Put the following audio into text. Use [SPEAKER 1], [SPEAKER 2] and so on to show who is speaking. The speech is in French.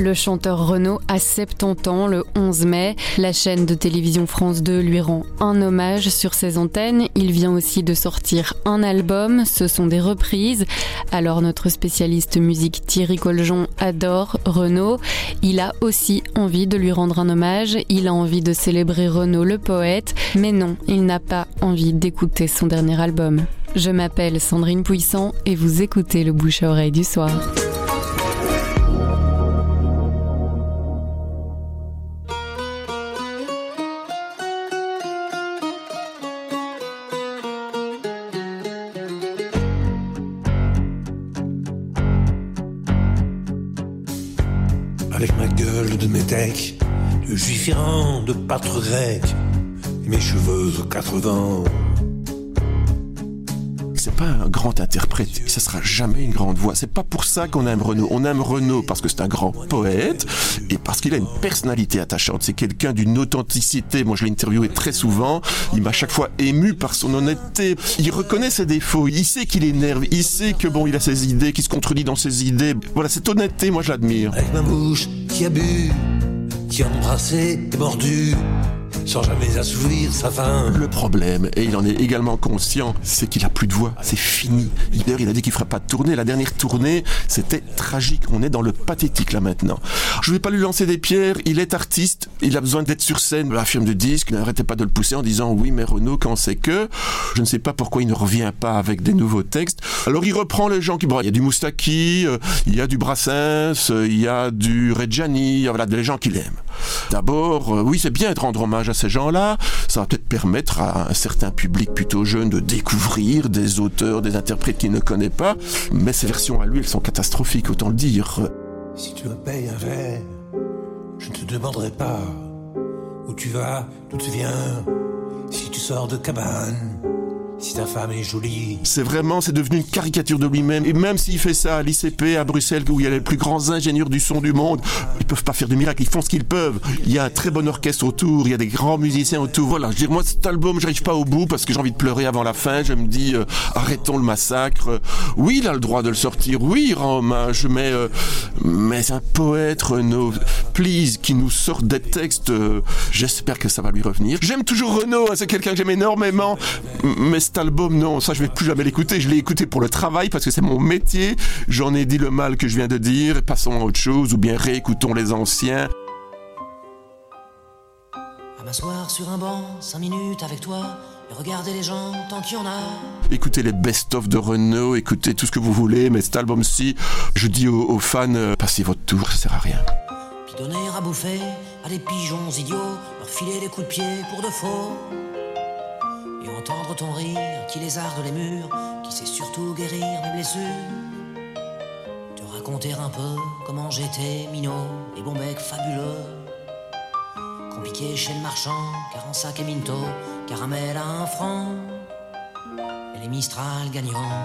[SPEAKER 1] Le chanteur Renaud a 70 ans le 11 mai. La chaîne de télévision France 2 lui rend un hommage sur ses antennes. Il vient aussi de sortir un album. Ce sont des reprises. Alors notre spécialiste musique Thierry Coljon adore Renaud. Il a aussi envie de lui rendre un hommage. Il a envie de célébrer Renaud le poète. Mais non, il n'a pas envie d'écouter son dernier album. Je m'appelle Sandrine Puissant et vous écoutez le bouche à oreille du soir.
[SPEAKER 2] Avec ma gueule de métèque, de juif de pâtre grec, mes cheveux aux quatre vents
[SPEAKER 3] c'est pas un grand interprète, ça sera jamais une grande voix. C'est pas pour ça qu'on aime Renaud. On aime Renaud parce que c'est un grand poète et parce qu'il a une personnalité attachante. C'est quelqu'un d'une authenticité. Moi, je l'ai interviewé très souvent. Il m'a chaque fois ému par son honnêteté. Il reconnaît ses défauts. Il sait qu'il énerve. Il sait que bon, il a ses idées, qu'il se contredit dans ses idées. Voilà, cette honnêteté, moi, je l'admire.
[SPEAKER 2] Avec ma bouche qui a bu, qui a embrassé mordu sans jamais assouvir sa faim.
[SPEAKER 3] Le problème, et il en est également conscient, c'est qu'il a plus de voix. C'est fini. D'ailleurs, il a dit qu'il ferait pas de tournée. La dernière tournée, c'était tragique. On est dans le pathétique là maintenant. Je vais pas lui lancer des pierres. Il est artiste. Il a besoin d'être sur scène. La firme de disque n'arrêtait pas de le pousser en disant oui, mais Renaud, quand c'est que, je ne sais pas pourquoi il ne revient pas avec des nouveaux textes. Alors il reprend les gens qui, bon, il y a du Moustaki, euh, il y a du Brassens, euh, il y a du Reggiani, voilà, des gens qu'il aime. D'abord, euh, oui, c'est bien de rendre hommage à ces gens-là. Ça va peut-être permettre à un certain public plutôt jeune de découvrir des auteurs, des interprètes qu'il ne connaît pas. Mais ces versions à lui, elles sont catastrophiques, autant le dire.
[SPEAKER 2] Si tu me payes un verre, je ne te demanderai pas où tu vas, d'où tu viens, si tu sors de cabane
[SPEAKER 3] C'est vraiment, c'est devenu une caricature de lui-même. Et même s'il fait ça à l'ICP, à Bruxelles, où il y a les plus grands ingénieurs du son du monde, ils peuvent pas faire de miracles, ils font ce qu'ils peuvent. Il y a un très bon orchestre autour, il y a des grands musiciens autour. Voilà, je dis, moi, cet album, j'arrive pas au bout parce que j'ai envie de pleurer avant la fin. Je me dis, euh, arrêtons le massacre. Oui, il a le droit de le sortir. Oui, il rend hommage, mais, euh, mais un poète, Renaud. Please, qui nous sort des textes. Euh, j'espère que ça va lui revenir. J'aime toujours Renaud, hein, c'est quelqu'un que j'aime énormément. Mais cet album, non, ça je vais plus jamais l'écouter. Je l'ai écouté pour le travail parce que c'est mon métier. J'en ai dit le mal que je viens de dire. Passons à autre chose ou bien réécoutons les anciens.
[SPEAKER 4] À m'asseoir sur un banc, 5 minutes avec toi. Et les gens tant qu'il y en a.
[SPEAKER 3] Écoutez les best-of de Renault, écoutez tout ce que vous voulez, mais cet album-ci, je dis aux, fans, euh, passez votre tour, ça sert à rien.
[SPEAKER 4] Puis donner à bouffer à des pigeons idiots, leur filer des coups de pied pour de faux entendre ton rire qui lézarde les murs, qui sait surtout guérir mes blessures. Te raconter un peu comment j'étais minot et bon bec fabuleux. Compliqué chez le marchand, car en sac et minto, caramel à un franc, et les Mistral gagnants.